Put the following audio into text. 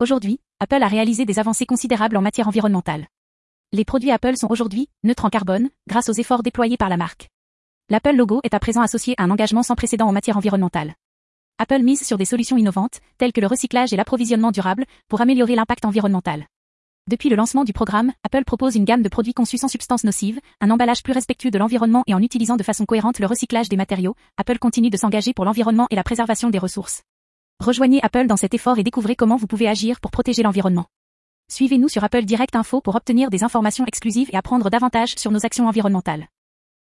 Aujourd'hui, Apple a réalisé des avancées considérables en matière environnementale. Les produits Apple sont aujourd'hui neutres en carbone, grâce aux efforts déployés par la marque. L'Apple logo est à présent associé à un engagement sans précédent en matière environnementale. Apple mise sur des solutions innovantes, telles que le recyclage et l'approvisionnement durable, pour améliorer l'impact environnemental. Depuis le lancement du programme, Apple propose une gamme de produits conçus sans substances nocives, un emballage plus respectueux de l'environnement et en utilisant de façon cohérente le recyclage des matériaux, Apple continue de s'engager pour l'environnement et la préservation des ressources. Rejoignez Apple dans cet effort et découvrez comment vous pouvez agir pour protéger l'environnement. Suivez-nous sur Apple Direct Info pour obtenir des informations exclusives et apprendre davantage sur nos actions environnementales.